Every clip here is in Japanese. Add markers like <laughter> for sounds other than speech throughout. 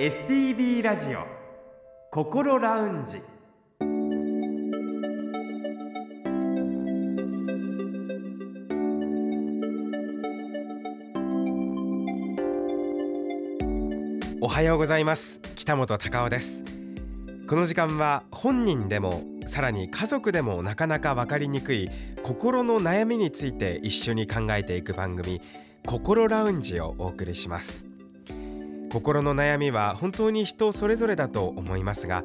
STB ラジオ心ラウンジ。おはようございます。北本隆夫です。この時間は本人でもさらに家族でもなかなか分かりにくい心の悩みについて一緒に考えていく番組心ラウンジをお送りします。心の悩みは本当に人それぞれだと思いますが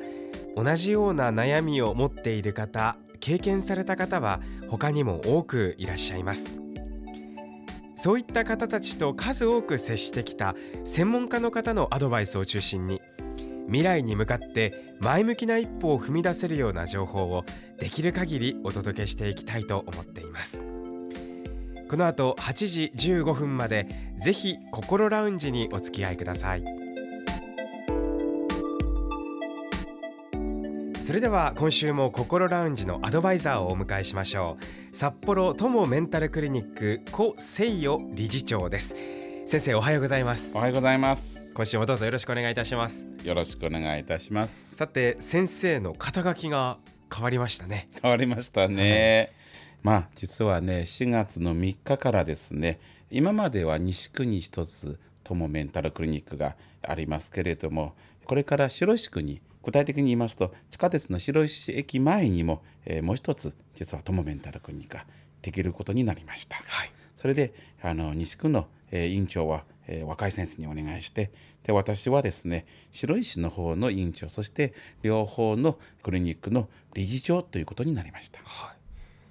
同じような悩みを持っている方経験された方は他にも多くいらっしゃいます。そういった方たちと数多く接してきた専門家の方のアドバイスを中心に未来に向かって前向きな一歩を踏み出せるような情報をできる限りお届けしていきたいと思っています。この後8時15分までぜひ心ラウンジにお付き合いください。それでは今週も心ラウンジのアドバイザーをお迎えしましょう。札幌友メンタルクリニック古誠代理事長です。先生おはようございます。おはようございます。今週もどうぞよろしくお願いいたします。よろしくお願いいたします。さて先生の肩書きが変わりましたね。変わりましたね、まあ実はね4月の3日からですね今までは西区に一つ友メンタルクリニックがありますけれどもこれから白石区に具体的に言いますと地下鉄の白石駅前にも、えー、もう一つ実は友メンタルクリニックができることになりました、はい、それであの西区の、えー、院長は、えー、若い先生にお願いしてで私はですね白石の方の院長そして両方のクリニックの理事長ということになりました、はい、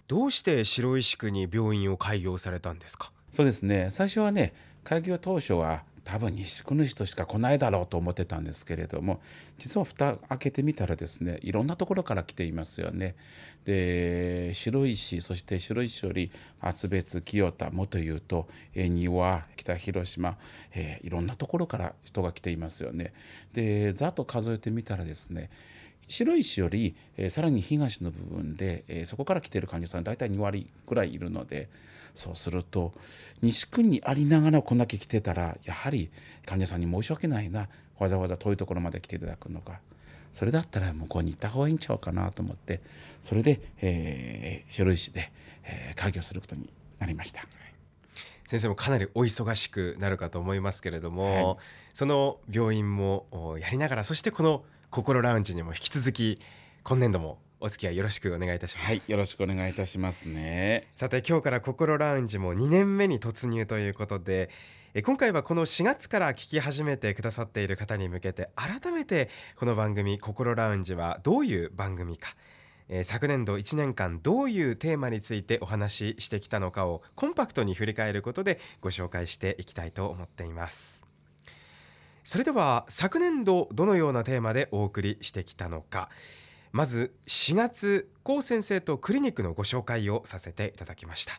どうして白石区に病院を開業されたんですか？そうですね最初はね開業当初は多分西区の人しか来ないだろうと思ってたんですけれども実は蓋開けてみたらですねいろんなところから来ていますよね。で白石そして白石より厚別清田もというと恵庭北広島、えー、いろんなところから人が来ていますよね。でざっと数えてみたらですね白石より、えー、さらに東の部分で、えー、そこから来ている患者さん大体2割くらいいるのでそうすると西区にありながらこんだけ来てたらやはり患者さんに申し訳ないなわざわざ遠いところまで来ていただくのかそれだったら向こうに行った方がいいんちゃうかなと思ってそれで、えー、白石で、えー、開業することになりました。先生もかなりお忙しくなるかと思いますけれども、はい、その病院もやりながらそしてこの心ラウンジにも引き続き今年度もお付き合いよろしくお願いいたします。はい、よろしくお願いいたしますね。さて今日から心ラウンジも2年目に突入ということで、え今回はこの4月から聞き始めてくださっている方に向けて改めてこの番組心ラウンジはどういう番組か。え昨年度1年間どういうテーマについてお話ししてきたのかをコンパクトに振り返ることでご紹介していきたいと思っていますそれでは昨年度どのようなテーマでお送りしてきたのか。まず4月高先生とクリニックのご紹介をさせていただきました。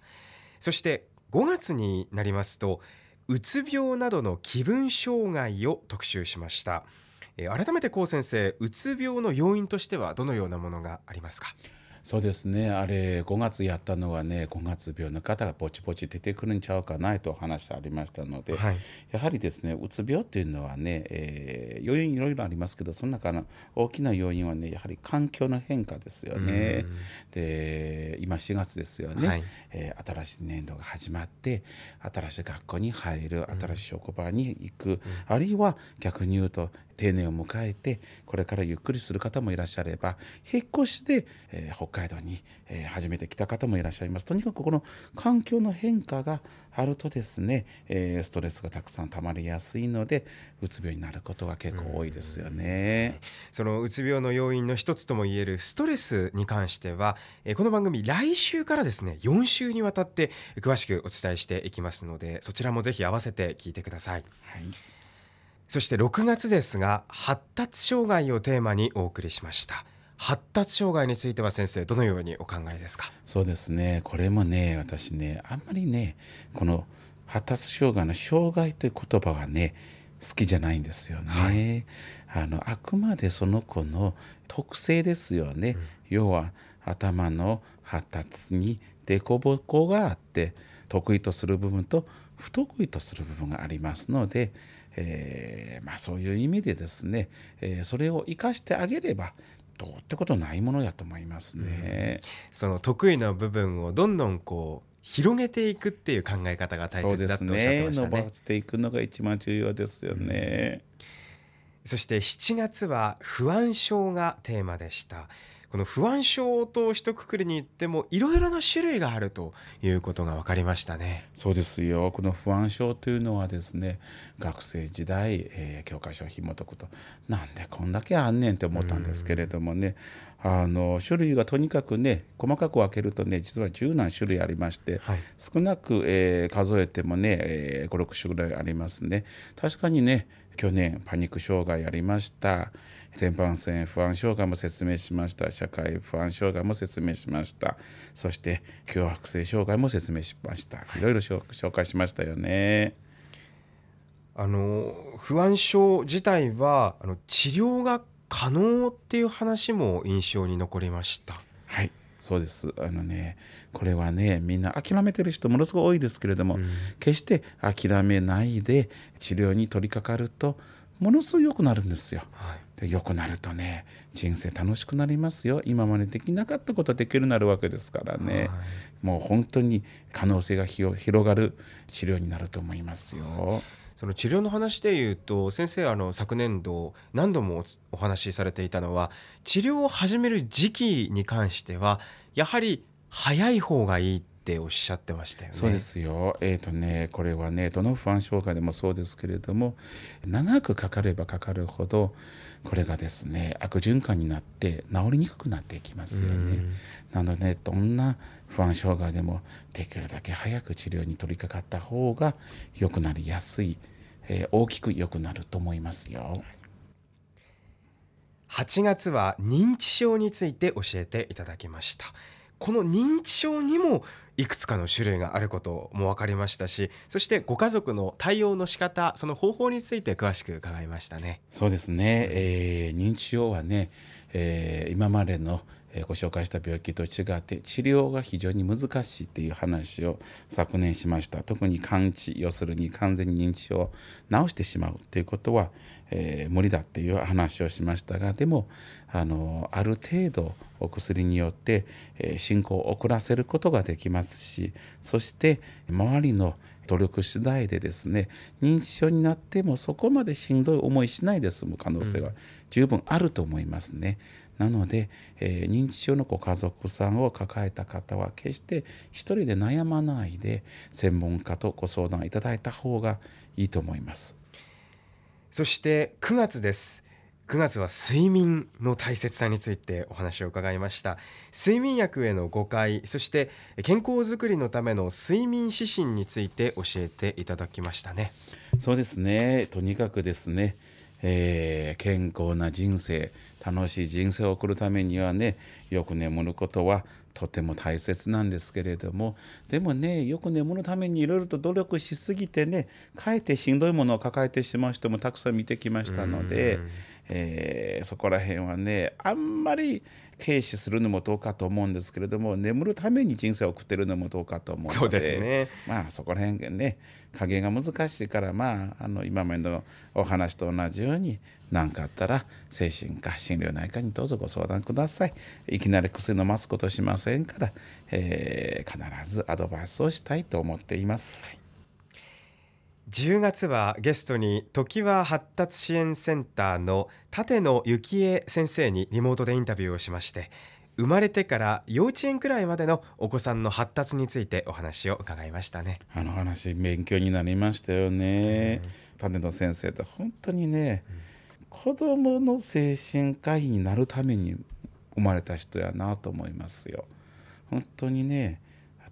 そして5月になりますとうつ病などの気分障害を特集しました。改めて高先生うつ病の要因としてはどのようなものがありますか？そうですね。あれ5月やったのはね5月病の方がポチポチ出てくるんちゃうかなと話ありましたので、はい、やはりですねうつ病っていうのはね、えー、要因いろいろありますけどその中の大きな要因はねやはり環境の変化ですよね。で今4月ですよね、はい、えー、新しい年度が始まって新しい学校に入る新しい職場に行く、うん、あるいは逆に言うと定年を迎えてこれからゆっくりする方もいらっしゃれば引っ越しで、えー、北海道に、えー、初めて来た方もいらっしゃいますとにかくこの環境の変化があるとですね、えー、ストレスがたくさん溜まりやすいのでうつ病になることが結構多いですよね。そのうつ病の要因の一つともいえるストレスに関しては、えー、この番組来週からですね4週にわたって詳しくお伝えしていきますのでそちらもぜひ合わせて聞いてください。はいそして6月ですが発達障害をテーマにお送りしました。発達障害については先生どのようにお考えですか？そうですね。これもね私ねあんまりねこの発達障害の障害という言葉はね好きじゃないんですよね、はい、あのあくまでその子の特性ですよね、うん、要は頭の発達に凸凹があって得意とする部分と不得意とする部分がありますので、えー、まあ、そういう意味でですね、えー、それを生かしてあげればどうってことないものやと思いますね。うん、その得意な部分をどんどんこう広げていくっていう考え方が大切だとおっしゃってましたね。ね伸ばしていくのが一番重要ですよね。うん、そして7月は不安症がテーマでした。この不安症と一括りに言ってもいろいろな種類があるということが分かりましたね。そうですよこの不安症というのはですね学生時代、えー、教科書を紐解くとなんでこんだけあんねんって思ったんですけれどもねあの種類がとにかくね細かく分けるとね実は十何種類ありまして、はい、少なく、えー、数えてもね、えー、56種ぐらいありますね。確かにね去年パニック障害ありました。全般性不安障害も説明しました。社会不安障害も説明しました。そして強迫性障害も説明しました。いろいろ紹介しましたよね。あの不安症自体はあの治療が可能っていう話も印象に残りました。はい。そうです。あのねこれはねみんな諦めてる人ものすごい多いですけれども、うん、決して諦めないで治療に取り掛かるとものすごい良くなるんですよ。はいで良くなるとね人生楽しくなりますよ。今までできなかったことできるようになるわけですからね、はい、もう本当に可能性が広がる治療になると思いますよ。その治療の話でいうと先生あの昨年度何度もお話しされていたのは治療を始める時期に関してはやはり早い方がいいっておっしゃってましたよね。そうですよ。えっ、ー、とねこれはねどの不安障害でもそうですけれども長くかかればかかるほどこれがですね悪循環になって治りにくくなっていきますよね。なのでどんな不安障害でもできるだけ早く治療に取り掛かった方が良くなりやすい、えー、大きく良くなると思いますよ。8月は認知症について教えていただきました。この認知症にもいくつかの種類があることも分かりましたしそしてご家族の対応の仕方その方法について詳しく伺いましたね。そうですね、えー、認知症はね、えー、今までのご紹介した病気と違って治療が非常に難しいっていう話を昨年しました特に完治要するに完全に認知症を治してしまうということは、えー、無理だっていう話をしましたがでもあのある程度お薬によって、えー、進行を遅らせることができますしそして周りの努力次第でですね認知症になってもそこまでしんどい思いしないで済む可能性は十分あると思いますね。なので、えー、認知症のご家族さんを抱えた方は決して一人で悩まないで専門家とご相談いただいた方がいいと思いますそして9月です。9月は睡眠の大切さについてお話を伺いました。睡眠薬への誤解そして健康づくりのための睡眠指針について教えていただきましたね。そうですね。とにかくですね、えー、健康な人生楽しい人生を送るためにはねよく眠ることはとても大切なんですけれどもでもねよく眠るためにいろいろと努力しすぎてねかえってしんどいものを抱えてしまう人もたくさん見てきましたので。えー、そこら辺はねあんまり軽視するのもどうかと思うんですけれども眠るために人生を送ってるのもどうかと思うのでそうですねまあそこら辺ね加減が難しいからまああの今までのお話と同じように何かあったら精神科心療内科にどうぞご相談くださいいきなり薬飲ますことしませんから、えー、必ずアドバイスをしたいと思っています。はい10月はゲストに時は発達支援センターの立野幸恵先生にリモートでインタビューをしまして生まれてから幼稚園くらいまでのお子さんの発達についてお話を伺いましたね。あの話勉強になりましたよね、うん、立野先生って本当にね、うん、子供の精神科医になるために生まれた人やなと思いますよ。本当にね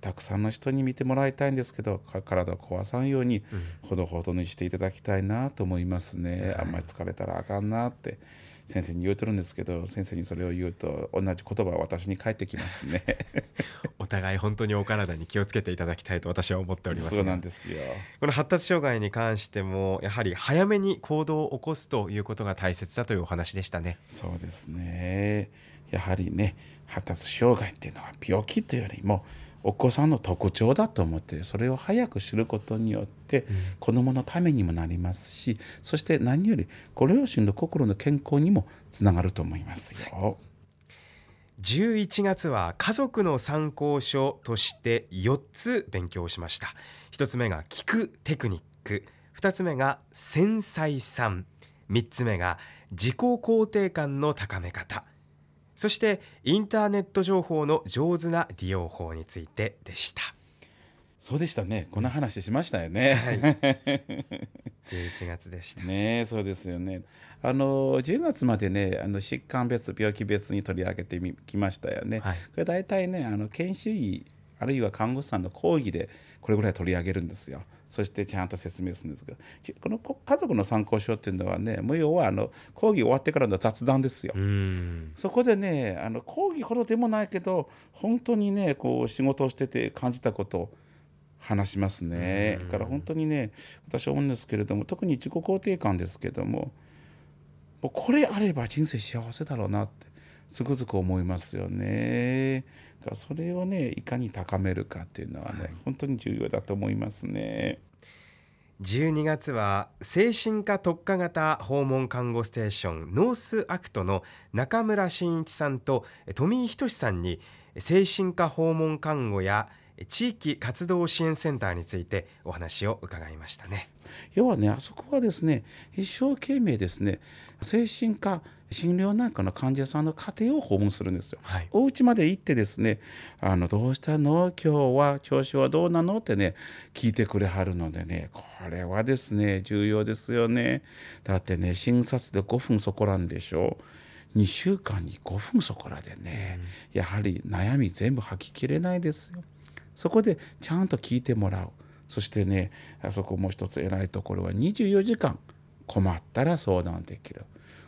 たくさんの人に見てもらいたいんですけど体を壊さんようにほどほどにしていただきたいなと思いますね、あんまり疲れたらあかんなって先生に言うとるんですけど先生にそれを言うと同じ言葉は私に返ってきますね。<laughs> お互い本当にお体に気をつけていただきたいと私は思っておりますそうなんですよ。この発達障害に関してもやはり早めに行動を起こすということが大切だというお話でしたね。そうですね。やはりね発達障害っていうのは病気というよりもお子さんの特徴だと思ってそれを早く知ることによって子どものためにもなりますしそして何よりご両親の心の健康にもつながると思いますよ。11月は家族の参考書として4つ勉強しました。1つ目が聞くテクニック。2つ目が繊細さん。3つ目が自己肯定感の高め方そしてインターネット情報の上手な利用法についてでしたそうでしたねこんな話しましたよね。はい <laughs> 11月でしたねそうですよね。あの10月までねあの疾患別病気別に取り上げてみきましたよね。はいこれ大体ねあの研修医あるいは看護師さんの講義でこれぐらい取り上げるんですよ。そしてちゃんと説明するんですけどきこのこ家族の参考書っていうのはねもう要はあの講義終わってからの雑談ですよ。うんそこでねあの講義ほどでもないけど本当にねこう仕事をしてて感じたことを話しますね。だから本当にね私は思うんですけれども特に自己肯定感ですけどももうこれあれば人生幸せだろうなってつくづく思いますよね。だからそれをねいかに高めるかっていうのはね、本当に重要だと思いますね。12月は精神科特化型訪問看護ステーションノースアクトの中村真一さんと富井仁さんに精神科訪問看護や地域活動支援センターについてお話を伺いましたね。要はねあそこはですね一生懸命ですね精神科心療内科の患者さんの家庭を訪問するんですよ。はい、お家まで行ってですね「あのどうしたの？今日は調子はどうなの?」ってね聞いてくれはるのでねこれはですね重要ですよね。だってね診察で5分そこらんでしょ？2週間に5分そこらでね、やはり悩み全部吐ききれないですよ。そこでちゃんと聞いてもらう。そしてねあそこもう一つ偉いところは24時間困ったら相談できる。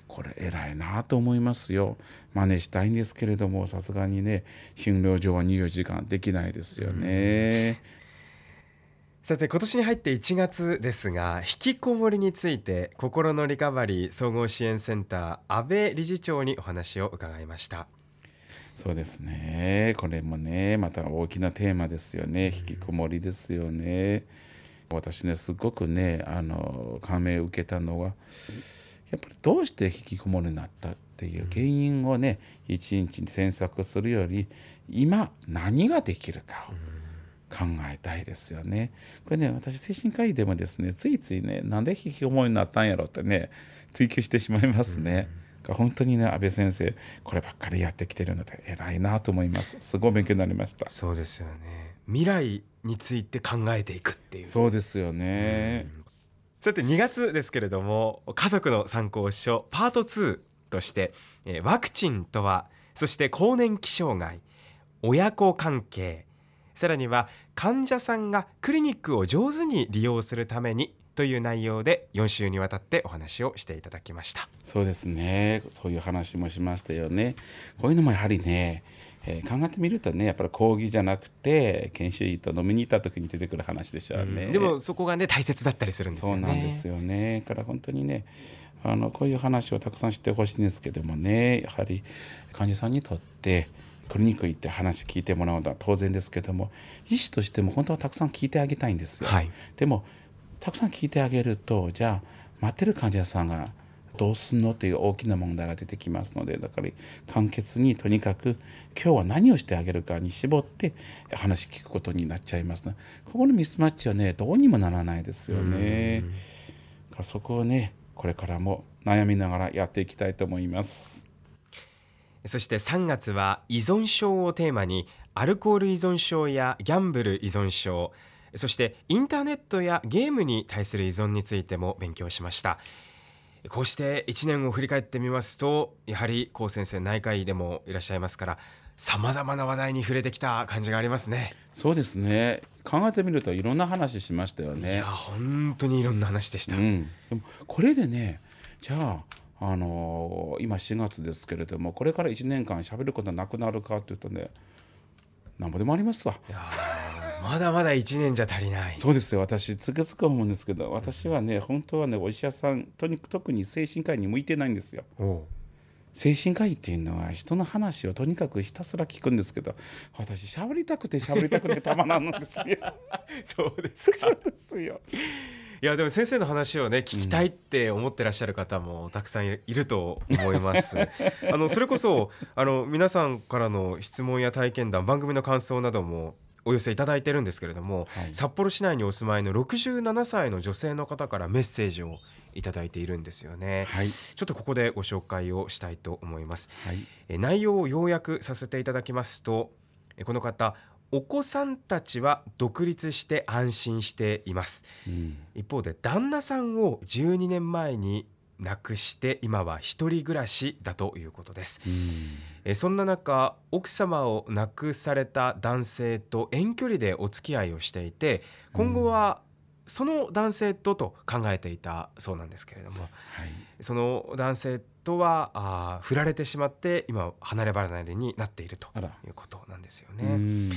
これ偉いなと思いますよ。真似したいんですけれどもさすがにね診療所は24時間できないですよね。さて今年に入って1月ですが引きこもりについて心のリカバリー総合支援センター安倍理事長にお話を伺いました。そうですねこれもねまた大きなテーマですよね引きこもりですよね。私ねすごくねあの感銘を受けたのはやっぱりどうして引きこもりになったっていう原因をね一日に詮索するより今何ができるかを考えたいですよね。これね私精神科医でもですねついついねなんで引きこもりになったんやろってね追求してしまいますね。本当にね安倍先生こればっかりやってきてるので偉いなと思います。すごい勉強になりました。そうですよね未来について考えていくっていうそうですよね。さて2月ですけれども家族の参考書パート2としてワクチンとはそして更年期障害親子関係さらには患者さんがクリニックを上手に利用するためにという内容で4週にわたってお話をしていただきましたそうですねそういう話もしましたよね。こういうのもやはりね、えー考えてみるとねやっぱり講義じゃなくて研修医と飲みに行った時に出てくる話でしょうね。でもそこがね大切だったりするんですよねそうなんですよね。だから本当にねあのこういう話をたくさん知ってほしいんですけどもねやはり患者さんにとってクリニック行って話聞いてもらうのは当然ですけども医師としても本当はたくさん聞いてあげたいんですよ。はいでもたくさん聞いてあげるとじゃあ待ってる患者さんがどうすんのっていう大きな問題が出てきますのでだから簡潔にとにかく今日は何をしてあげるかに絞って話聞くことになっちゃいますね。ここのミスマッチはねどうにもならないですよね。そこをねこれからも悩みながらやっていきたいと思います。そして3月は依存症をテーマにアルコール依存症やギャンブル依存症そしてインターネットやゲームに対する依存についても勉強しましたこうして1年を振り返ってみますとやはり高先生内科医でもいらっしゃいますからさまざまな話題に触れてきた感じがありますねそうですね考えてみるといろんな話しましたよねいや。本当にいろんな話でした、うん、でもこれでねじゃあ、あのー今4月ですけれどもこれから1年間喋ることなくなるかっていうとねなんぼでもありますわ。まだまだ1年じゃ足りない。そうですよ。私つくづく思うんですけど私はね本当はねお医者さんとに特に精神科医に向いてないんですよ。精神科医っていうのは人の話をとにかくひたすら聞くんですけど私喋りたくて喋りたくてたまらんのですよ。<laughs> そうですか。そうですよ。いやでも先生の話をね聞きたいって思ってらっしゃる方もたくさんいると思います。<laughs> あのそれこそあの皆さんからの質問や体験談番組の感想などもお寄せいただいてるんですけれども、はい。札幌市内にお住まいの67歳の女性の方からメッセージをいただいているんですよね。はい。ちょっとここでご紹介をしたいと思います。はい。え内容を要約させていただきますとえこの方お子さんたちは独立して安心しています。うん。一方で旦那さんを12年前に亡くして今は一人暮らしだということです。うん。えそんな中奥様を亡くされた男性と遠距離でお付き合いをしていて今後はその男性とと考えていたそうなんですけれどもはい。その男性とはあー振られてしまって今離れ離れになっているということなんですようね。ん。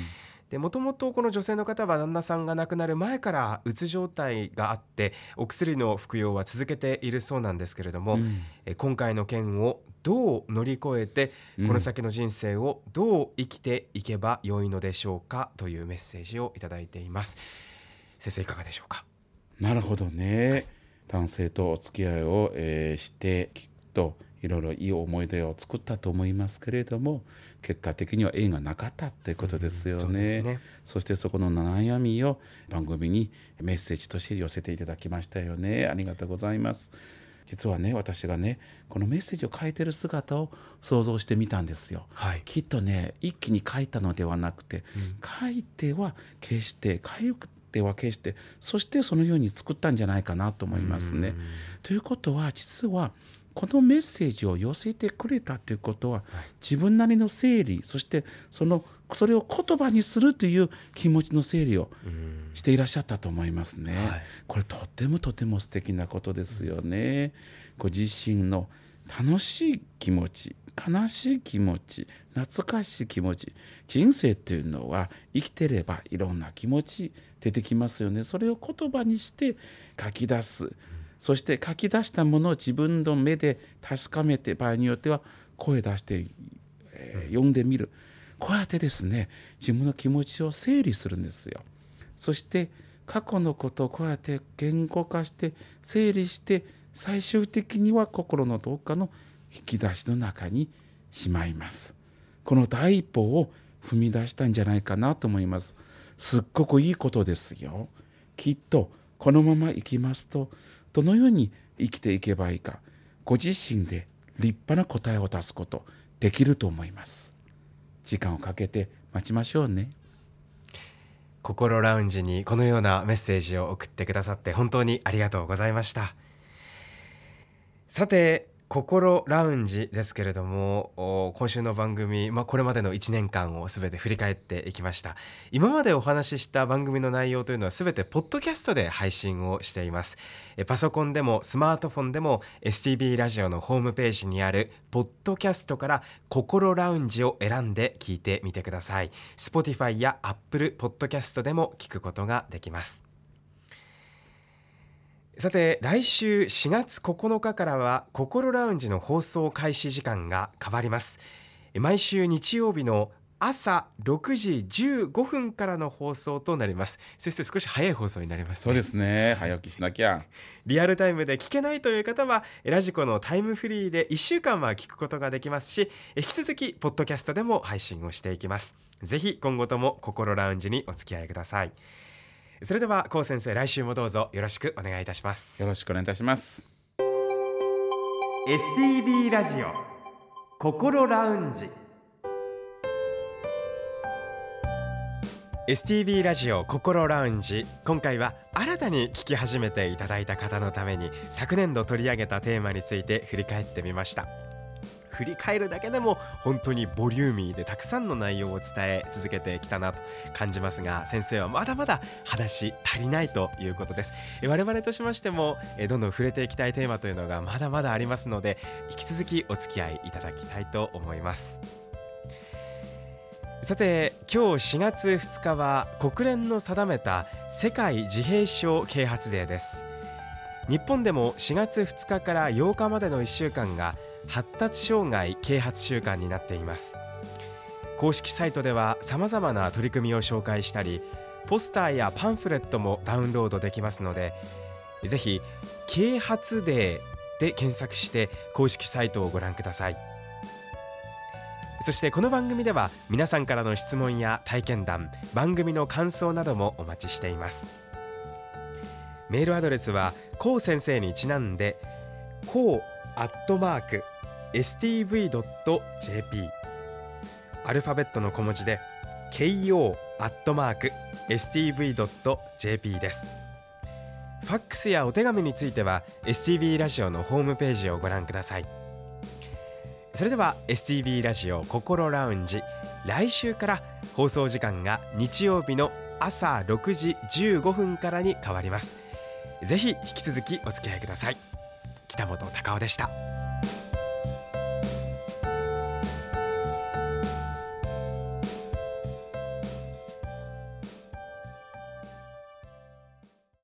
でもともとこの女性の方は旦那さんが亡くなる前からうつ状態があってお薬の服用は続けているそうなんですけれども、うん。え今回の件をどう乗り越えてこの先の人生をどう生きていけばよいのでしょうかというメッセージをいただいています。先生いかがでしょうか？なるほどね男性とお付き合いを、えーしてきっといろいろいい思い出を作ったと思いますけれども結果的には縁がなかったってことですよそうでね。すねそしてそこの悩みを番組にメッセージとして寄せていただきましたよね。ありがとうございます。実はね私がねこのメッセージを書いてる姿を想像してみたんですよ。はい。きっとね一気に書いたのではなくて、うん書いては消して書いては消してそしてそのように作ったんじゃないかなと思いますね。ということは実はこのメッセージを寄せてくれたということは、自分なりの整理そしてそのそれを言葉にするという気持ちの整理をうんしていらっしゃったと思いますね。はいこれとてもとても素敵なことですよね。ご自身の楽しい気持ち悲しい気持ち懐かしい気持ち人生っていうのは生きてればいろんな気持ち出てきますよね。それを言葉にして書き出す。そして書き出したものを自分の目で確かめて場合によっては声出して、えー読んでみるこうやってですね自分の気持ちを整理するんですよ。そして過去のことをこうやって言語化して整理して最終的には心のどっかの引き出しの中にしまいます。この第一歩を踏み出したんじゃないかなと思います。すっごくいいことですよ。きっとこのまま生きますとどのように生きていけばいいかご自身で立派な答えを出すことできると思います。時間をかけて待ちましょうね。心ラウンジにこのようなメッセージを送ってくださって本当にありがとうございましたさて心ラウンジですけれども今週の番組、まあ、これまでの1年間をすべて振り返っていきました。今までお話しした番組の内容というのはすべてポッドキャストで配信をしています。パソコンでもスマートフォンでも STB ラジオのホームページにあるポッドキャストから心ラウンジを選んで聞いてみてください。Spotify や Apple ポッドキャストでも聞くことができます。さて来週4月9日からは心ラウンジの放送開始時間が変わります。毎週日曜日の朝6時15分からの放送となります。先生少し早い放送になります、ね、そうですね。早起きしなきゃ。リアルタイムで聞けないという方はラジコのタイムフリーで1週間は聞くことができますし引き続きポッドキャストでも配信をしていきます。ぜひ今後とも心ラウンジにお付き合いくださいそれでは高先生来週もどうぞよろしくお願いいたします。よろしくお願いいたします。STB ラジオ心ラウンジ。STB ラジオ心ラウンジ。今回は新たに聞き始めていただいた方のために昨年度取り上げたテーマについて振り返ってみました振り返るだけでも本当にボリューミーでたくさんの内容を伝え続けてきたなと感じますが先生はまだまだ話足りないということです。我々としましてもえどんどん触れていきたいテーマというのがまだまだありますので引き続きお付き合いいただきたいと思います。さて今日4月2日は国連の定めた世界自閉症啓発デーです。日本でも4月2日から8日までの1週間が発達障害啓発週間になっています。公式サイトではさまざまな取り組みを紹介したりポスターやパンフレットもダウンロードできますのでぜひ啓発デーで検索して公式サイトをご覧ください。そしてこの番組では皆さんからの質問や体験談番組の感想などもお待ちしています。メールアドレスはこう先生にちなんでこうアットマーク stv.jp アルファベットの小文字で ko アットマーク stv.jp です。ファックスやお手紙については STV ラジオのホームページをご覧ください。それでは STV ラジオ心ラウンジ来週から放送時間が日曜日の朝6時15分からに変わります。ぜひ引き続きお付き合いください。北本隆夫でした。